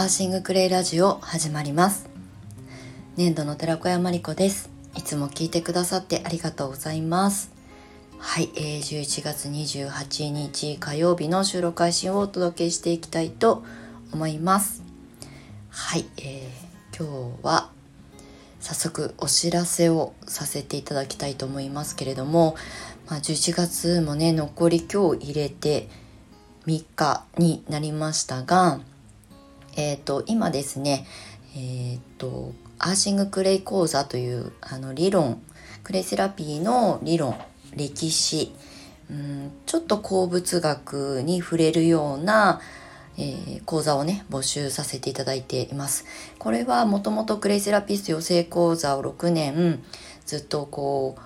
アーシングクレイラジオ始まります。粘土の寺子屋まりこです。いつも聞いてくださってありがとうございます。はい、えー、11月28日火曜日の収録配信をお届けしていきたいと思います。はい、えー、今日は早速お知らせをさせていただきたいと思いますけれども、まあ、11月もね残り今日入れて3日になりましたがえっ、ー、と今ですねえっ、ー、とアーシングクレイ講座というあの理論クレイセラピーの理論歴史うんちょっと鉱物学に触れるような、えー、講座をね募集させていただいています。これはもともとクレイセラピスト養成講座を6年ずっとこう、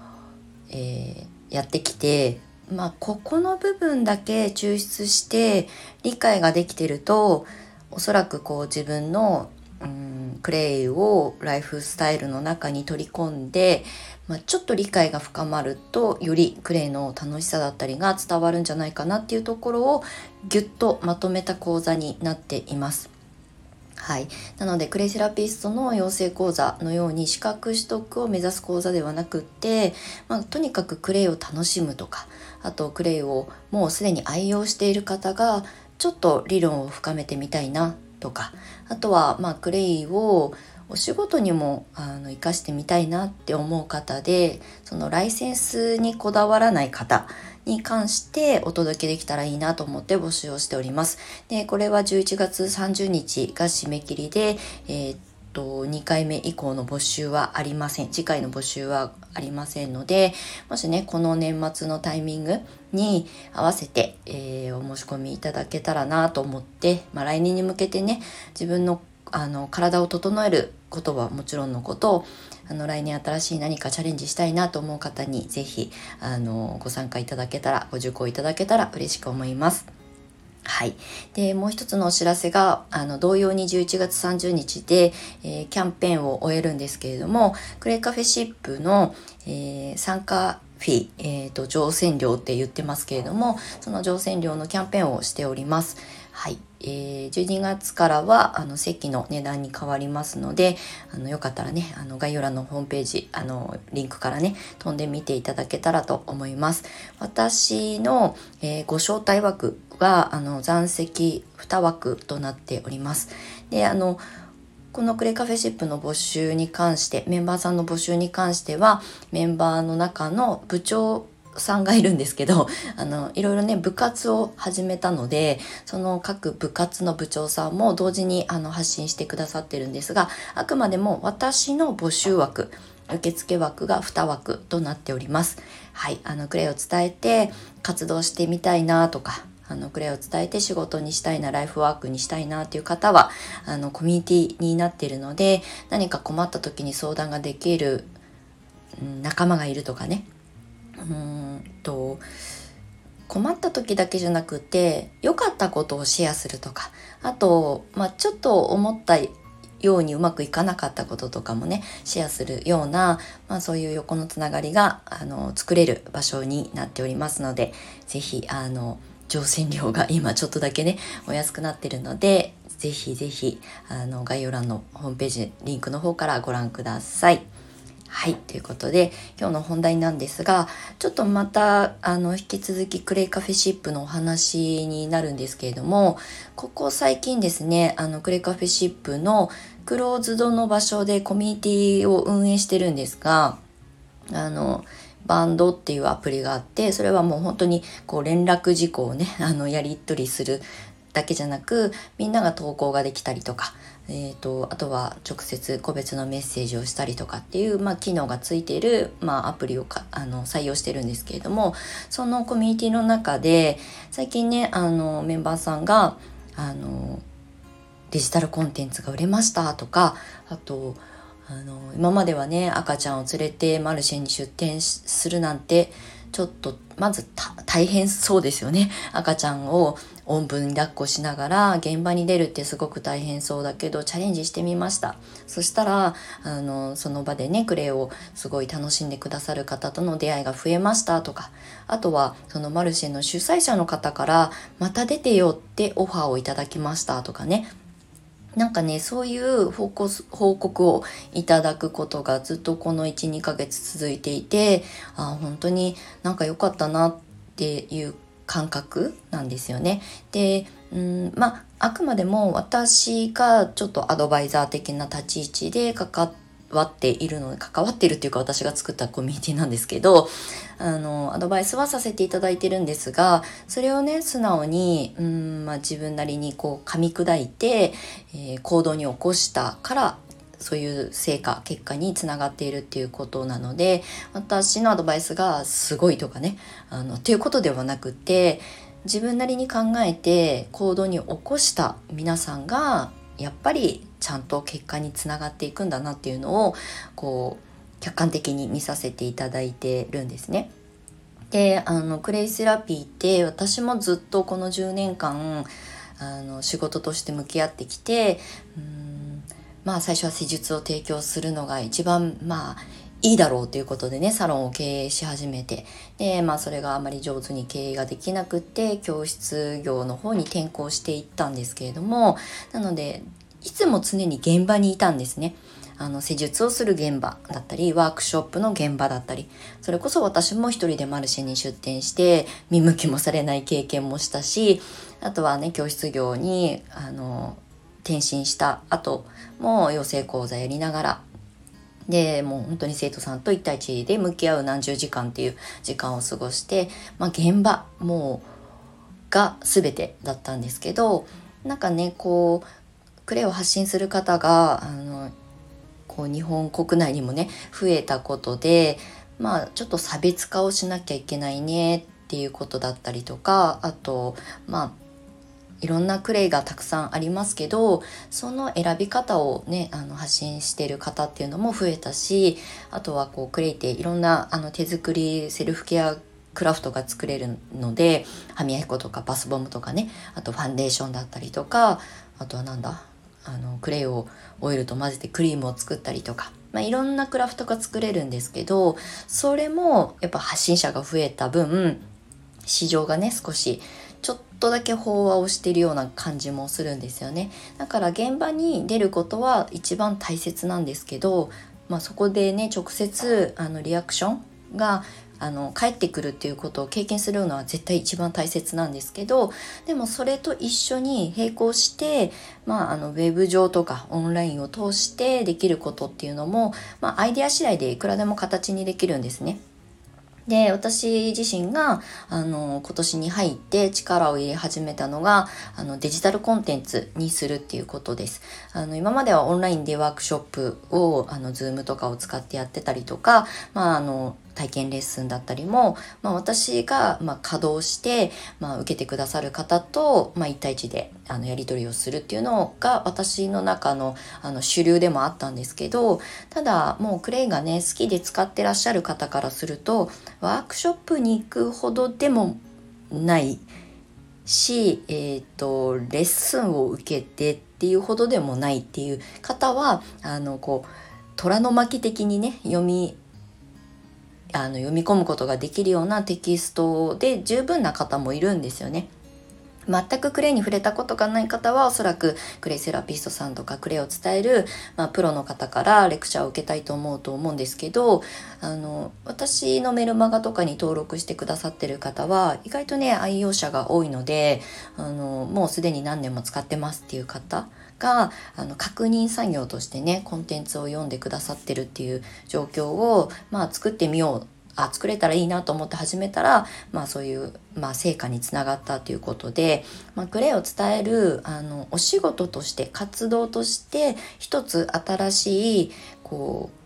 えー、やってきてまあここの部分だけ抽出して理解ができてるとおそらくこう自分のうんクレイをライフスタイルの中に取り込んで、まあ、ちょっと理解が深まるとよりクレイの楽しさだったりが伝わるんじゃないかなっていうところをギュッとまとめた講座になっています。はい、なのでクレイセラピストの養成講座のように資格取得を目指す講座ではなくって、まあ、とにかくクレイを楽しむとかあとクレイをもうすでに愛用している方がちょっと理論を深めてみたいなとかあとはまあクレイをお仕事にもあの生かしてみたいなって思う方でそのライセンスにこだわらない方に関してお届けできたらいいなと思って募集をしております。でこれは11月30日が締め切りで、えーと2回目以降の募集はありません次回の募集はありませんのでもしねこの年末のタイミングに合わせて、えー、お申し込みいただけたらなと思って、まあ、来年に向けてね自分のあの体を整えることはもちろんのことをあの来年新しい何かチャレンジしたいなと思う方に是非あのご参加いただけたらご受講いただけたら嬉しく思います。はい。で、もう一つのお知らせが、あの、同様に11月30日で、えー、キャンペーンを終えるんですけれども、クレイカフェシップの、えー、参加フィー、えーと、乗船料って言ってますけれども、その乗船料のキャンペーンをしております。はい。えー、12月からはあの席の値段に変わりますのであのよかったらねあの概要欄のホームページあのリンクからね飛んでみていただけたらと思います私の、えー、ご招待枠があの残席2枠となっておりますであのこのクレカフェシップの募集に関してメンバーさんの募集に関してはメンバーの中の部長さんがいるんですけど、あの、いろいろね、部活を始めたので、その各部活の部長さんも同時にあの発信してくださってるんですが、あくまでも私の募集枠、受付枠が2枠となっております。はい、あの、クレイを伝えて活動してみたいなとか、あのクレイを伝えて仕事にしたいなライフワークにしたいなっていう方はあのコミュニティになっているので何か困った時に相談ができる、うん、仲間がいるとかね。うんと困った時だけじゃなくて良かったことをシェアするとか。あと、まあ、ちょっと思ったようにうまくいかなかったこととかもねシェアするような、まあ、そういう横のつながりがあの作れる場所になっておりますので是非あの乗船料が今ちょっとだけねお安くなってるので是非是非あの概要欄のホームページリンクの方からご覧ください。はい。ということで、今日の本題なんですが、ちょっとまた、あの、引き続きクレイカフェシップのお話になるんですけれども、ここ最近ですね、あの、クレイカフェシップのクローズドの場所でコミュニティを運営してるんですが、あの、バンドっていうアプリがあって、それはもう本当にこう連絡事項をね、あの、やり取りするだけじゃなく、みんなが投稿ができたりとか、えーと、あとは直接個別のメッセージをしたりとかっていう、まあ、機能がついている、まあ、アプリをかあの採用してるんですけれどもそのコミュニティの中で最近ねあのメンバーさんがあのデジタルコンテンツが売れましたとかあとあの今まではね赤ちゃんを連れてマルシェに出店するなんてちょっとまず大変そうですよね。赤ちゃんをおんぶに抱っこしながら現場に出るってすごく大変そうだけどチャレンジしてみました。そしたらあのその場でねクレイをすごい楽しんでくださる方との出会いが増えましたとか。あとはそのマルシェの主催者の方からまた出てよってオファーをいただきましたとかね。なんかねそういう報告をいただくことがずっとこの12ヶ月続いていてあ本当になんか良かったなっていう感覚なんですよね。でうんまああくまでも私がちょっとアドバイザー的な立ち位置で関わっているので関わっているっていうか私が作ったコミュニティなんですけどあのアドバイスはさせていただいてるんですがそれをね素直にうん、まあ、自分なりにこう噛み砕いて、えー、行動に起こしたからそういう成果結果につながっているっていうことなので私のアドバイスがすごいとかねあのっていうことではなくて自分なりに考えて行動に起こした皆さんがやっぱりちゃんと結果につながっていくんだなっていうのをこう客観的に見させていただいてるんですね。であのクレイセラピーって私もずっとこの10年間あの仕事として向き合ってきてうんまあ最初は施術を提供するのが一番まあいいだろうということでねサロンを経営し始めてでまあそれがあまり上手に経営ができなくって教室業の方に転校していったんですけれどもなのでいつも常に現場にいたんですね。あの施術をする現場だったりワークショップの現場だったりそれこそ私も一人でマルシェに出店して見向きもされない経験もしたしあとはね教室業にあの転身した後も養成講座やりながらでもう本当に生徒さんと1対1で向き合う何十時間っていう時間を過ごして、まあ、現場もうが全てだったんですけどなんかねこうクレを発信する方があのこう日本国内にもね増えたことでまあちょっと差別化をしなきゃいけないねっていうことだったりとかあとまあいろんなクレイがたくさんありますけどその選び方をねあの発信してる方っていうのも増えたしあとはこうクレイっていろんなあの手作りセルフケアクラフトが作れるので歯磨き粉とかバスボムとかねあとファンデーションだったりとかあとはなんだあのクレイをオイルと混ぜてクリームを作ったりとか、まあ、いろんなクラフトが作れるんですけどそれもやっぱ発信者が増えた分市場がね少しちょっとだけ飽和をしているような感じもするんですよね。だから現場に出ることは一番大切なんですけど、まあ、そこでね直接あのリアクションがあの帰ってくるっていうことを経験するのは絶対一番大切なんですけどでもそれと一緒に並行して、まあ、あのウェブ上とかオンラインを通してできることっていうのも、まあ、アイデア次第でいくらでも形にできるんですね。で私自身があの今年に入って力を入れ始めたのがあのデジタルコンテンツにするっていうことです。あの今まではオンラインでワークショップをあの Zoom とかを使ってやってたりとか、まあ、あの体験レッスンだったりも、まあ、私が、まあ、稼働して、まあ、受けてくださる方と、まあ、1対1であのやり取りをするっていうのが私の中のあの主流でもあったんですけどただもうクレイがね好きで使ってらっしゃる方からするとワークショップに行くほどでもないし、えーと、レッスンを受けてっていうほどでもないっていう方はあのこう虎の巻的にね読みあの読み込むことができるようなテキストで十分な方もいるんですよね。全くクレイに触れたことがない方はおそらくクレイセラピストさんとかクレイを伝える、まあ、プロの方からレクチャーを受けたいと思うと思うんですけどあの私のメルマガとかに登録してくださってる方は意外とね愛用者が多いのであのもうすでに何年も使ってますっていう方があの確認作業としてねコンテンツを読んでくださってるっていう状況を、まあ、作ってみようあ作れたらいいなと思って始めたら、まあ、そういう、まあ、成果につながったということで、まあ、クレイを伝えるあのお仕事として活動として一つ新しいこう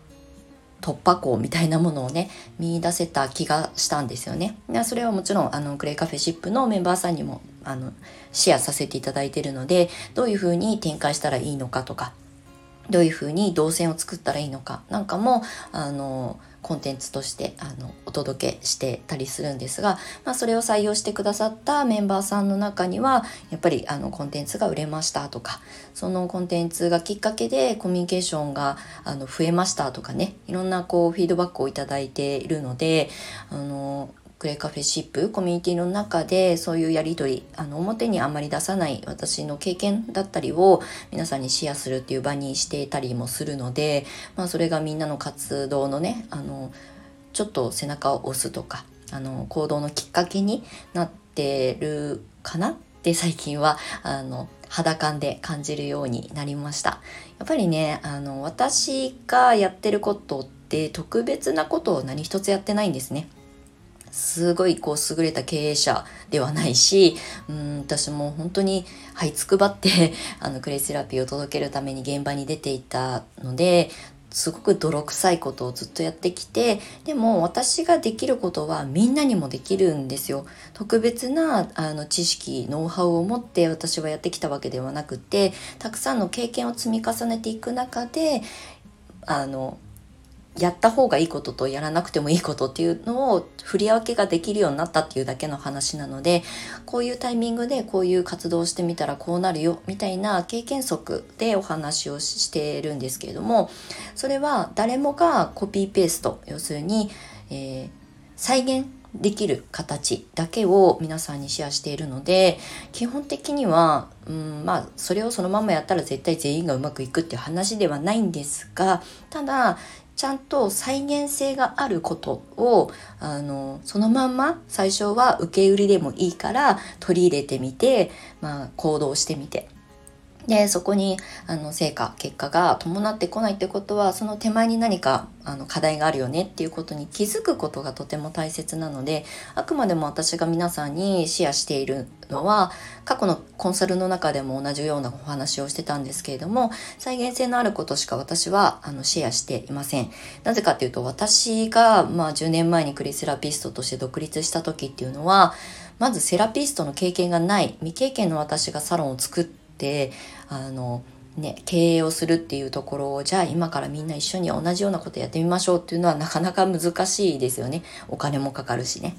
突破口みたいなものをね見出せた気がしたんですよね。それはもちろんあのクレイカフェシップのメンバーさんにもあのシェアさせていただいているのでどういうふうに展開したらいいのかとかどういうふうに動線を作ったらいいのか。なんかもあのコンテンツとしてあのお届けしてたりするんですが、まあ、それを採用してくださったメンバーさんの中にはやっぱりあのコンテンツが売れましたとかそのコンテンツがきっかけでコミュニケーションがあの増えましたとかねいろんなこうフィードバックを頂いているのであのクレカフェシップコミュニティの中でそういうやり取りあの表にあんまり出さない私の経験だったりを皆さんにシェアするっていう場にしていたりもするので、まあ、それがみんなの活動のねあのちょっと背中を押すとかあの行動のきっかけになってるかなって最近はあの肌感で感じるようになりました。やっぱりねあの私がやってることって特別なことを何一つやってないんですね。すごいこう優れた経営者ではないしうん私も本当にはいつくばって あのクレイセラピーを届けるために現場に出ていたのですごく泥臭いことをずっとやってきてでも私ができることはみんなにもできるんですよ。特別なあの知識ノウハウを持って私はやってきたわけではなくてたくさんの経験を積み重ねていく中であのやった方がいいこととやらなくてもいいことっていうのを振り分けができるようになったっていうだけの話なのでこういうタイミングでこういう活動をしてみたらこうなるよみたいな経験則でお話をしているんですけれどもそれは誰もがコピーペースト要するに、えー、再現できる形だけを皆さんにシェアしているので基本的には、うん、まあそれをそのままやったら絶対全員がうまくいくっていう話ではないんですがただちゃんと再現性があることをあのそのまんま最初は受け売りでもいいから取り入れてみて、まあ、行動してみて。でそこにあの成果結果が伴ってこないってことはその手前に何かあの課題があるよねっていうことに気づくことがとても大切なのであくまでも私が皆さんにシェアしているのは過去のコンサルの中でも同じようなお話をしてたんですけれども再現性のあることしか私はあのシェアしていません。なぜかっていうと私が、まあ、10年前にクリセラピストとして独立した時っていうのはまずセラピストの経験がない未経験の私がサロンを作ってあのね、経営をするっていうところをじゃあ今からみんな一緒に同じようなことやってみましょうっていうのはなかなか難しいですよねお金もかかるしね。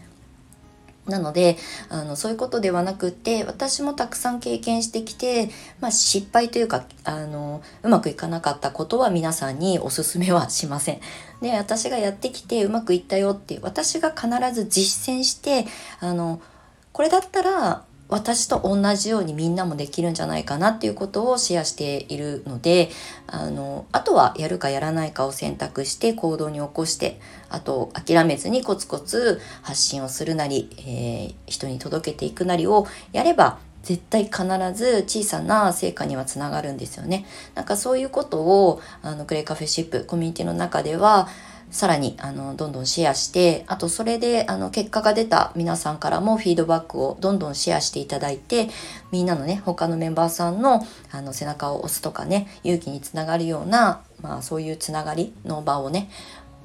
なのであのそういうことではなくって私もたくさん経験してきて、まあ、失敗というかあのうまくいかなかったことは皆さんにおすすめはしません。で私がやってきてうまくいったよって私が必ず実践してあのこれだったら私と同じようにみんなもできるんじゃないかなっていうことをシェアしているのであのあとはやるかやらないかを選択して行動に起こしてあと諦めずにコツコツ発信をするなり、えー、人に届けていくなりをやれば絶対必ず小さな成果にはつながるんですよね。なんかそういうことをあのクレイカフェシップコミュニティの中ではさらにあのどんどんシェアしてあとそれであの結果が出た皆さんからもフィードバックをどんどんシェアしていただいてみんなのね他のメンバーさんのあの背中を押すとかね勇気につながるような、まあ、そういうつながりの場をね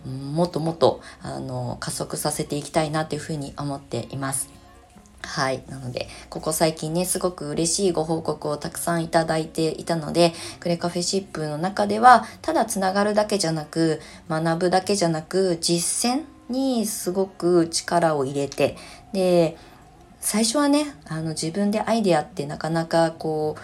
もっともっとあの加速させていきたいなというふうに思っています。はい。なので、ここ最近ね、すごく嬉しいご報告をたくさんいただいていたので、クレカフェシップの中では、ただつながるだけじゃなく、学ぶだけじゃなく、実践にすごく力を入れて、で、最初はね、あの自分でアイデアってなかなかこう、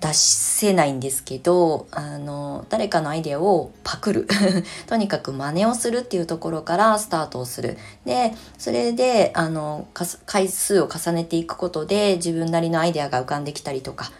出せないんですけどあの誰かのアイデアをパクる。とにかく真似をするっていうところからスタートをする。でそれであの回数を重ねていくことで自分なりのアイデアが浮かんできたりとか。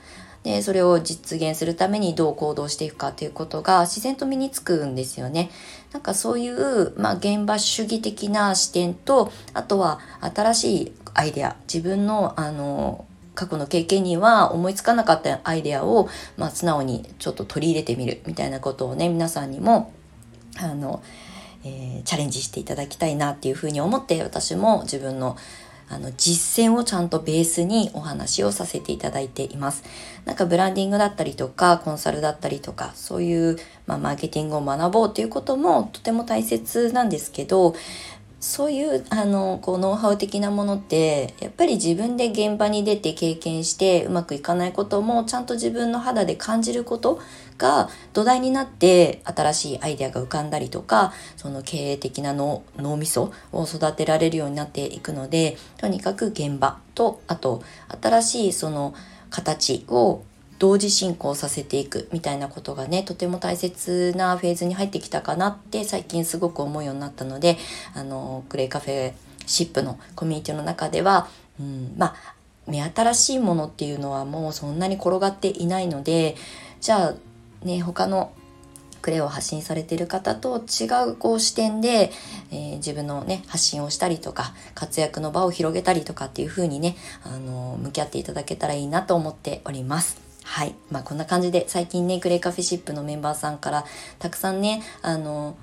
でそれを実現するためにどう行動していくかっていうことが自然と身につくんですよね。なんかそういう、まあ、現場主義的な視点とあとは新しいアイデア。自分のあの過去の経験には思いつかなかったアイデアを、まあ、素直にちょっと取り入れてみるみたいなことをね皆さんにもあの、えー、チャレンジしていただきたいなっていうふうに思って私も自分のあの実践をちゃんとベースにお話をさせていただいています。なんかブランディングだったりとかコンサルだったりとかそういう、まあ、マーケティングを学ぼうということもとても大切なんですけどそういうあのこうノウハウ的なものってやっぱり自分で現場に出て経験してうまくいかないこともちゃんと自分の肌で感じることが土台になって新しいアイデアが浮かんだりとかその経営的な脳脳みそを育てられるようになっていくのでとにかく現場とあと新しいその形を同時進行させていくみたいなことがねとても大切なフェーズに入ってきたかなって最近すごく思うようになったのであのクレイカフェシップのコミュニティの中では、うん、まあ目新しいものっていうのはもうそんなに転がっていないのでじゃあね他のクレを発信されている方と違うこう視点で、えー、自分のね発信をしたりとか活躍の場を広げたりとかっていう風にねあの向き合っていただけたらいいなと思っております。はい。まあこんな感じで最近ねグレイカフェシップのメンバーさんからたくさんねあの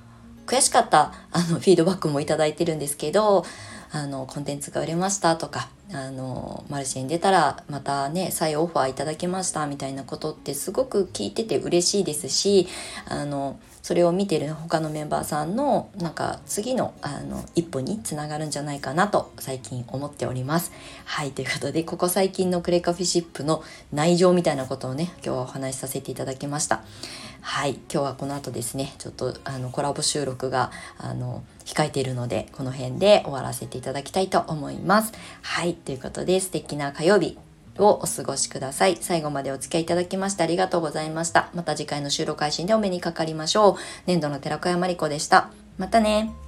悔しかったあのフィードバックもいただいてるんですけどあのコンテンツが売れましたとかあのマルシェに出たらまたね再オファーいただけましたみたいなことってすごく聞いてて嬉しいですしあのそれを見てる他のメンバーさんのなんか次のあの一歩につながるんじゃないかなと最近思っております。はいということでここ最近のクレカフィシップの内情みたいなことをね今日はお話しさせていただきました。はい今日はこの後ですねちょっとあのコラボ収録があの控えているのでこの辺で終わらせていただきたいと思います。はいということで素敵な火曜日をお過ごしください。最後までお付き合いいただきましてありがとうございました。また次回の収録配信でお目にかかりましょう。年度の寺子屋まりこでした。またね。